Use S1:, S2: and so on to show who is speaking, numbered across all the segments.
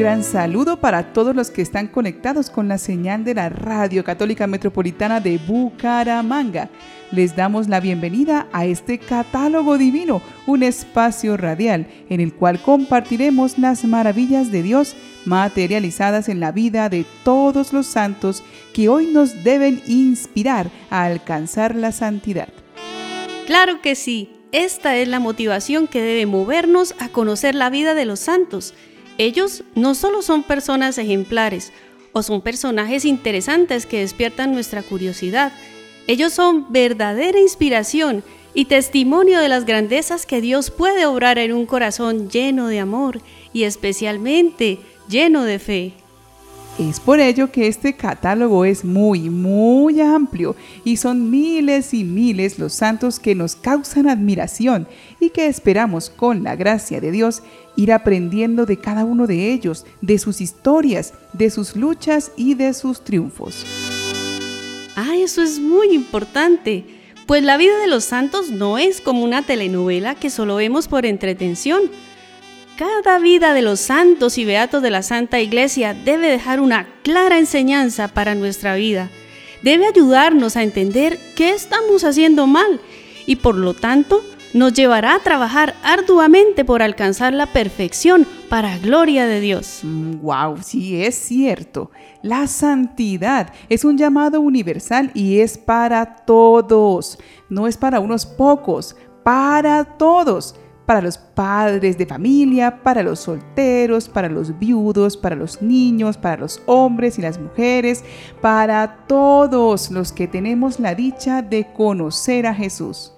S1: gran saludo para todos los que están conectados con la señal de la Radio Católica Metropolitana de Bucaramanga. Les damos la bienvenida a este catálogo divino, un espacio radial en el cual compartiremos las maravillas de Dios materializadas en la vida de todos los santos que hoy nos deben inspirar a alcanzar la santidad.
S2: Claro que sí, esta es la motivación que debe movernos a conocer la vida de los santos ellos no solo son personas ejemplares o son personajes interesantes que despiertan nuestra curiosidad, ellos son verdadera inspiración y testimonio de las grandezas que Dios puede obrar en un corazón lleno de amor y especialmente lleno de fe.
S1: Es por ello que este catálogo es muy, muy amplio y son miles y miles los santos que nos causan admiración y que esperamos con la gracia de Dios ir aprendiendo de cada uno de ellos, de sus historias, de sus luchas y de sus triunfos.
S2: Ah, eso es muy importante, pues la vida de los santos no es como una telenovela que solo vemos por entretención. Cada vida de los santos y beatos de la Santa Iglesia debe dejar una clara enseñanza para nuestra vida. Debe ayudarnos a entender qué estamos haciendo mal y por lo tanto nos llevará a trabajar arduamente por alcanzar la perfección para gloria de Dios.
S1: Wow, mm, sí es cierto. La santidad es un llamado universal y es para todos. No es para unos pocos, para todos. Para los padres de familia, para los solteros, para los viudos, para los niños, para los hombres y las mujeres, para todos los que tenemos la dicha de conocer a Jesús.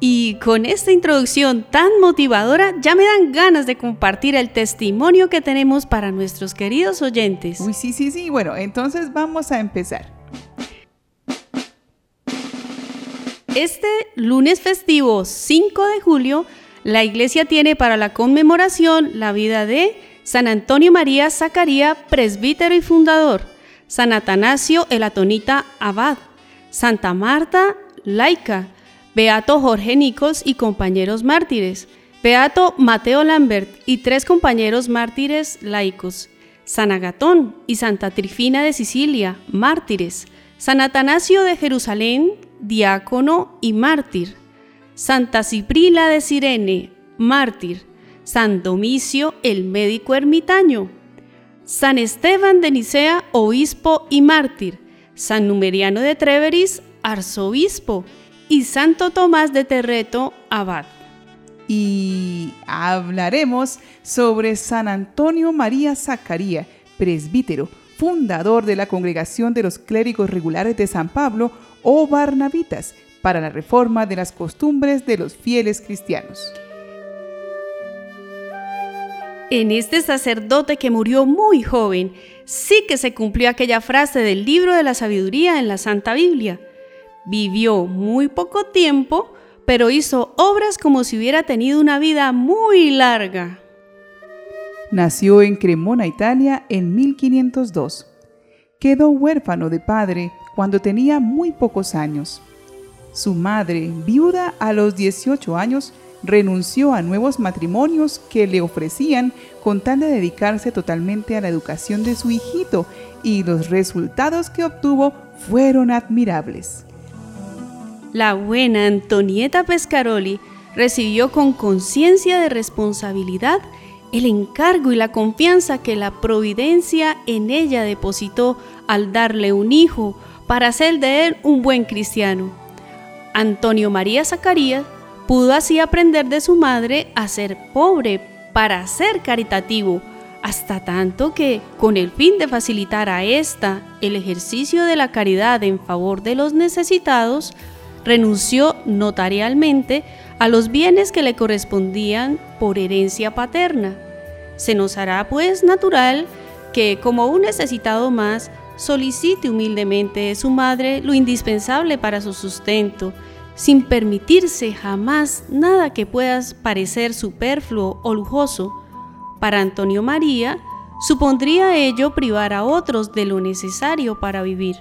S2: Y con esta introducción tan motivadora ya me dan ganas de compartir el testimonio que tenemos para nuestros queridos oyentes.
S1: Uy, sí, sí, sí. Bueno, entonces vamos a empezar.
S2: Este lunes festivo 5 de julio, la iglesia tiene para la conmemoración la vida de San Antonio María Zacaría, presbítero y fundador, San Atanasio el Atonita Abad, Santa Marta laica, Beato Jorge Nichols y compañeros mártires, Beato Mateo Lambert y tres compañeros mártires laicos, San Agatón y Santa Trifina de Sicilia, mártires, San Atanasio de Jerusalén, diácono y mártir, Santa Ciprila de Sirene, mártir, San Domicio el médico ermitaño, San Esteban de Nicea, obispo y mártir, San Numeriano de Treveris, arzobispo, y Santo Tomás de Terreto, abad.
S1: Y hablaremos sobre San Antonio María Zacaría, presbítero, fundador de la Congregación de los Clérigos Regulares de San Pablo o Barnabitas, para la reforma de las costumbres de los fieles cristianos.
S2: En este sacerdote que murió muy joven, sí que se cumplió aquella frase del libro de la sabiduría en la Santa Biblia. Vivió muy poco tiempo, pero hizo obras como si hubiera tenido una vida muy larga.
S1: Nació en Cremona, Italia, en 1502. Quedó huérfano de padre cuando tenía muy pocos años. Su madre, viuda a los 18 años, renunció a nuevos matrimonios que le ofrecían con tal de dedicarse totalmente a la educación de su hijito y los resultados que obtuvo fueron admirables.
S2: La buena Antonieta Pescaroli recibió con conciencia de responsabilidad el encargo y la confianza que la providencia en ella depositó al darle un hijo para hacer de él un buen cristiano. Antonio María Zacarías pudo así aprender de su madre a ser pobre para ser caritativo, hasta tanto que, con el fin de facilitar a ésta el ejercicio de la caridad en favor de los necesitados, renunció notarialmente a los bienes que le correspondían por herencia paterna. Se nos hará pues natural que como un necesitado más solicite humildemente de su madre lo indispensable para su sustento, sin permitirse jamás nada que pueda parecer superfluo o lujoso. Para Antonio María, supondría ello privar a otros de lo necesario para vivir.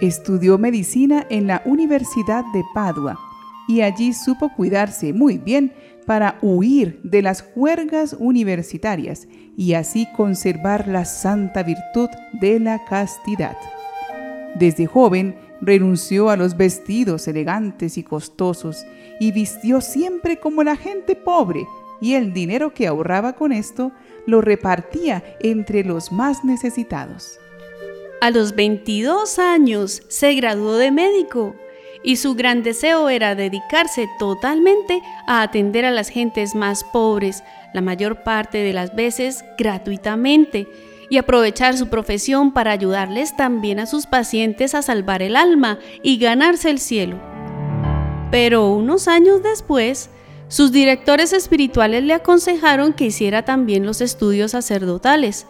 S1: Estudió medicina en la Universidad de Padua y allí supo cuidarse muy bien para huir de las juergas universitarias y así conservar la santa virtud de la castidad. Desde joven renunció a los vestidos elegantes y costosos y vistió siempre como la gente pobre y el dinero que ahorraba con esto lo repartía entre los más necesitados.
S2: A los 22 años se graduó de médico y su gran deseo era dedicarse totalmente a atender a las gentes más pobres, la mayor parte de las veces gratuitamente, y aprovechar su profesión para ayudarles también a sus pacientes a salvar el alma y ganarse el cielo. Pero unos años después, sus directores espirituales le aconsejaron que hiciera también los estudios sacerdotales,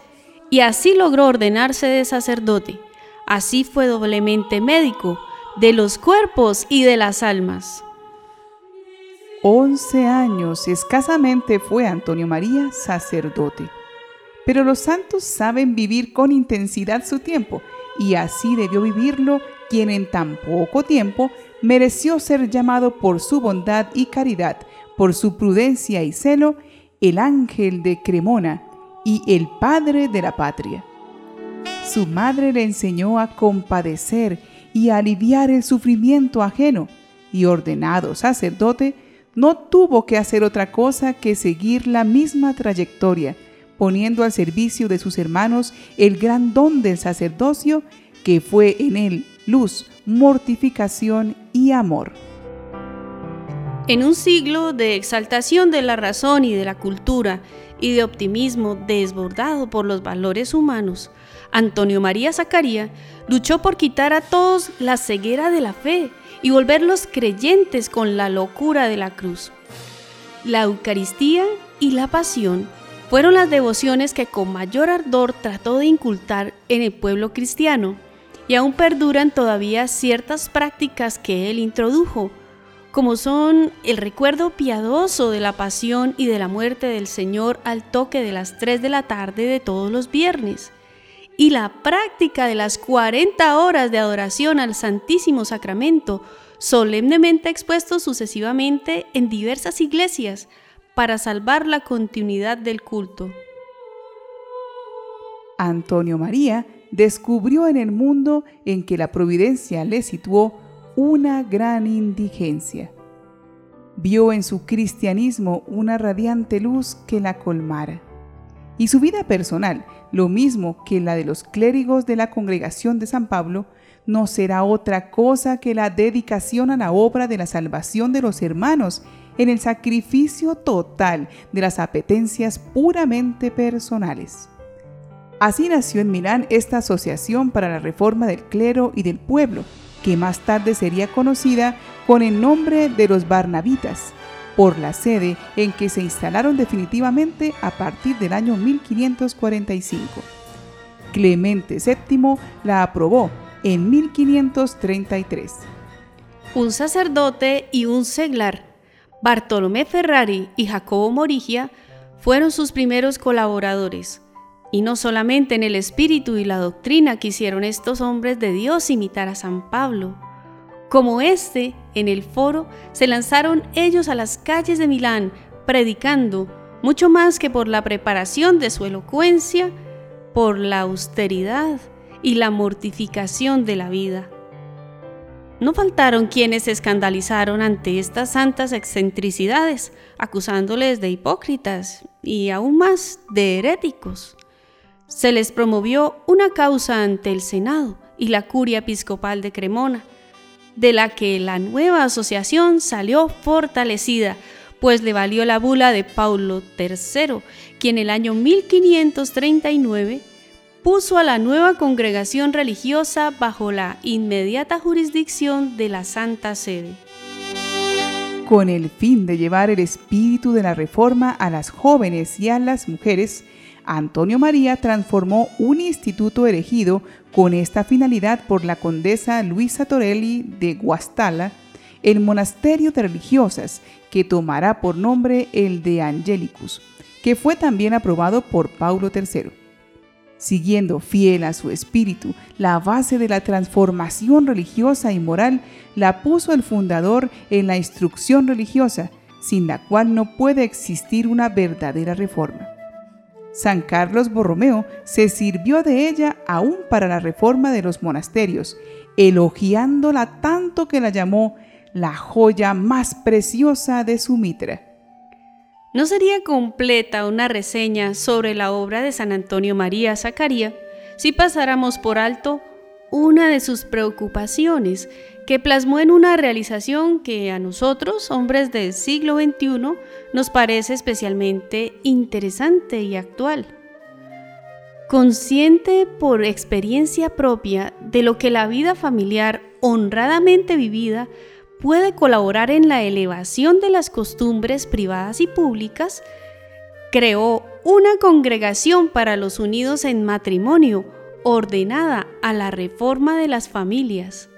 S2: y así logró ordenarse de sacerdote. Así fue doblemente médico, de los cuerpos y de las almas.
S1: Once años escasamente fue Antonio María sacerdote. Pero los santos saben vivir con intensidad su tiempo, y así debió vivirlo quien en tan poco tiempo mereció ser llamado por su bondad y caridad, por su prudencia y celo, el ángel de Cremona y el padre de la patria. Su madre le enseñó a compadecer y aliviar el sufrimiento ajeno, y ordenado sacerdote, no tuvo que hacer otra cosa que seguir la misma trayectoria, poniendo al servicio de sus hermanos el gran don del sacerdocio, que fue en él luz, mortificación y amor.
S2: En un siglo de exaltación de la razón y de la cultura y de optimismo desbordado por los valores humanos, Antonio María Zacaría luchó por quitar a todos la ceguera de la fe y volverlos creyentes con la locura de la cruz. La Eucaristía y la Pasión fueron las devociones que con mayor ardor trató de incultar en el pueblo cristiano y aún perduran todavía ciertas prácticas que él introdujo, como son el recuerdo piadoso de la pasión y de la muerte del Señor al toque de las 3 de la tarde de todos los viernes, y la práctica de las 40 horas de adoración al Santísimo Sacramento, solemnemente expuestos sucesivamente en diversas iglesias para salvar la continuidad del culto.
S1: Antonio María descubrió en el mundo en que la providencia le situó una gran indigencia. Vio en su cristianismo una radiante luz que la colmara. Y su vida personal, lo mismo que la de los clérigos de la congregación de San Pablo, no será otra cosa que la dedicación a la obra de la salvación de los hermanos en el sacrificio total de las apetencias puramente personales. Así nació en Milán esta asociación para la reforma del clero y del pueblo, que más tarde sería conocida con el nombre de los Barnabitas, por la sede en que se instalaron definitivamente a partir del año 1545. Clemente VII la aprobó en 1533.
S2: Un sacerdote y un seglar, Bartolomé Ferrari y Jacobo Morigia, fueron sus primeros colaboradores y no solamente en el espíritu y la doctrina quisieron estos hombres de Dios imitar a San Pablo. Como éste, en el foro, se lanzaron ellos a las calles de Milán, predicando, mucho más que por la preparación de su elocuencia, por la austeridad y la mortificación de la vida. No faltaron quienes se escandalizaron ante estas santas excentricidades, acusándoles de hipócritas y aún más de heréticos se les promovió una causa ante el Senado y la curia episcopal de Cremona, de la que la nueva asociación salió fortalecida, pues le valió la bula de Paulo III, quien en el año 1539 puso a la nueva congregación religiosa bajo la inmediata jurisdicción de la Santa Sede.
S1: Con el fin de llevar el espíritu de la reforma a las jóvenes y a las mujeres, Antonio María transformó un instituto erigido con esta finalidad por la condesa Luisa Torelli de Guastalla el monasterio de religiosas que tomará por nombre el de Angelicus, que fue también aprobado por Paulo III. Siguiendo fiel a su espíritu, la base de la transformación religiosa y moral la puso el fundador en la instrucción religiosa, sin la cual no puede existir una verdadera reforma. San Carlos Borromeo se sirvió de ella aún para la reforma de los monasterios, elogiándola tanto que la llamó la joya más preciosa de su mitra.
S2: No sería completa una reseña sobre la obra de San Antonio María Zacaría si pasáramos por alto una de sus preocupaciones que plasmó en una realización que a nosotros, hombres del siglo XXI, nos parece especialmente interesante y actual. Consciente por experiencia propia de lo que la vida familiar honradamente vivida puede colaborar en la elevación de las costumbres privadas y públicas, creó una congregación para los unidos en matrimonio ordenada a la reforma de las familias.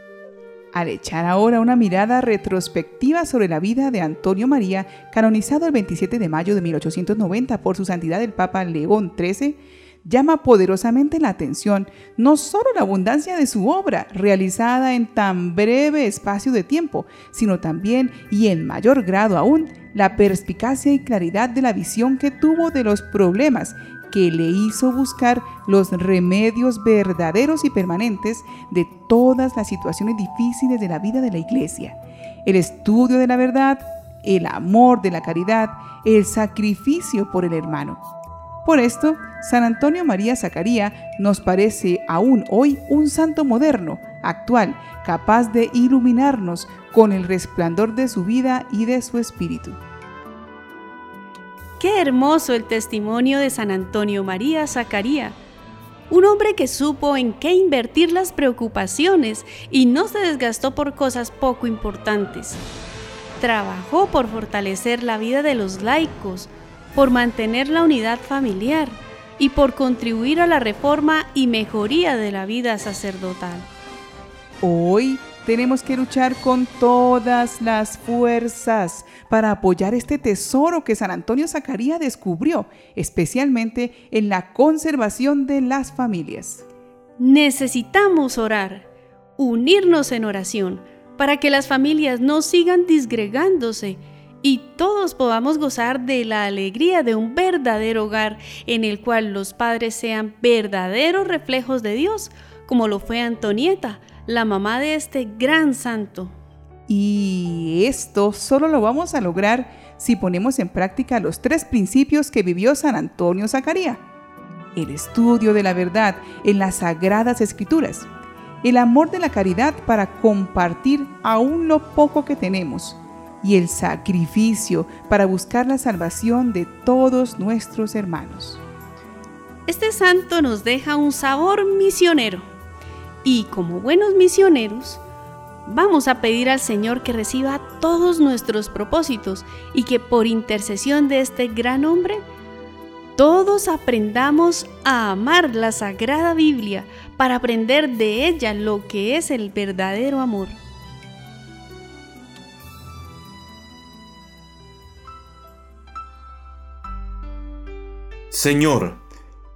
S1: Al echar ahora una mirada retrospectiva sobre la vida de Antonio María, canonizado el 27 de mayo de 1890 por su santidad el Papa León XIII, llama poderosamente la atención no solo la abundancia de su obra realizada en tan breve espacio de tiempo, sino también y en mayor grado aún la perspicacia y claridad de la visión que tuvo de los problemas que le hizo buscar los remedios verdaderos y permanentes de todas las situaciones difíciles de la vida de la iglesia. El estudio de la verdad, el amor de la caridad, el sacrificio por el hermano. Por esto, San Antonio María Zacaría nos parece aún hoy un santo moderno, actual, capaz de iluminarnos con el resplandor de su vida y de su espíritu.
S2: Qué hermoso el testimonio de San Antonio María Zacaría, un hombre que supo en qué invertir las preocupaciones y no se desgastó por cosas poco importantes. Trabajó por fortalecer la vida de los laicos, por mantener la unidad familiar y por contribuir a la reforma y mejoría de la vida sacerdotal.
S1: Hoy tenemos que luchar con todas las fuerzas para apoyar este tesoro que San Antonio Zacarías descubrió, especialmente en la conservación de las familias.
S2: Necesitamos orar, unirnos en oración, para que las familias no sigan disgregándose y todos podamos gozar de la alegría de un verdadero hogar en el cual los padres sean verdaderos reflejos de Dios, como lo fue Antonieta, la mamá de este gran santo.
S1: Y esto solo lo vamos a lograr si ponemos en práctica los tres principios que vivió San Antonio Zacarías. El estudio de la verdad en las sagradas escrituras. El amor de la caridad para compartir aún lo poco que tenemos. Y el sacrificio para buscar la salvación de todos nuestros hermanos.
S2: Este santo nos deja un sabor misionero y como buenos misioneros, vamos a pedir al Señor que reciba todos nuestros propósitos y que por intercesión de este gran hombre, todos aprendamos a amar la Sagrada Biblia para aprender de ella lo que es el verdadero amor.
S3: Señor,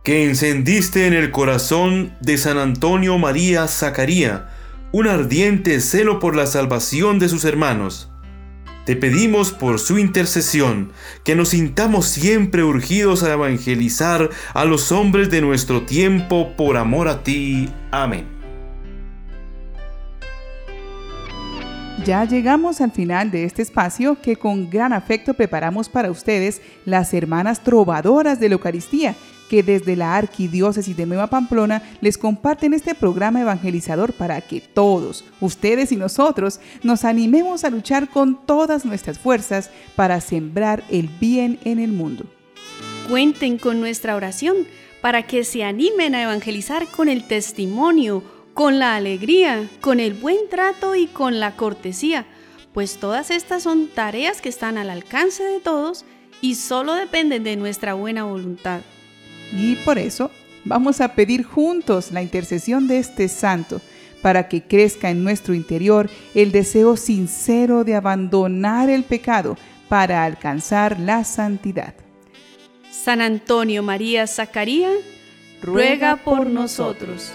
S3: que encendiste en el corazón de San Antonio María Zacaría un ardiente celo por la salvación de sus hermanos. Te pedimos por su intercesión que nos sintamos siempre urgidos a evangelizar a los hombres de nuestro tiempo por amor a ti. Amén.
S1: Ya llegamos al final de este espacio que con gran afecto preparamos para ustedes las hermanas trovadoras de la Eucaristía que desde la Arquidiócesis de Nueva Pamplona les comparten este programa evangelizador para que todos, ustedes y nosotros, nos animemos a luchar con todas nuestras fuerzas para sembrar el bien en el mundo.
S2: Cuenten con nuestra oración para que se animen a evangelizar con el testimonio, con la alegría, con el buen trato y con la cortesía, pues todas estas son tareas que están al alcance de todos y solo dependen de nuestra buena voluntad.
S1: Y por eso vamos a pedir juntos la intercesión de este santo para que crezca en nuestro interior el deseo sincero de abandonar el pecado para alcanzar la santidad.
S2: San Antonio María Zacaría, ruega por nosotros.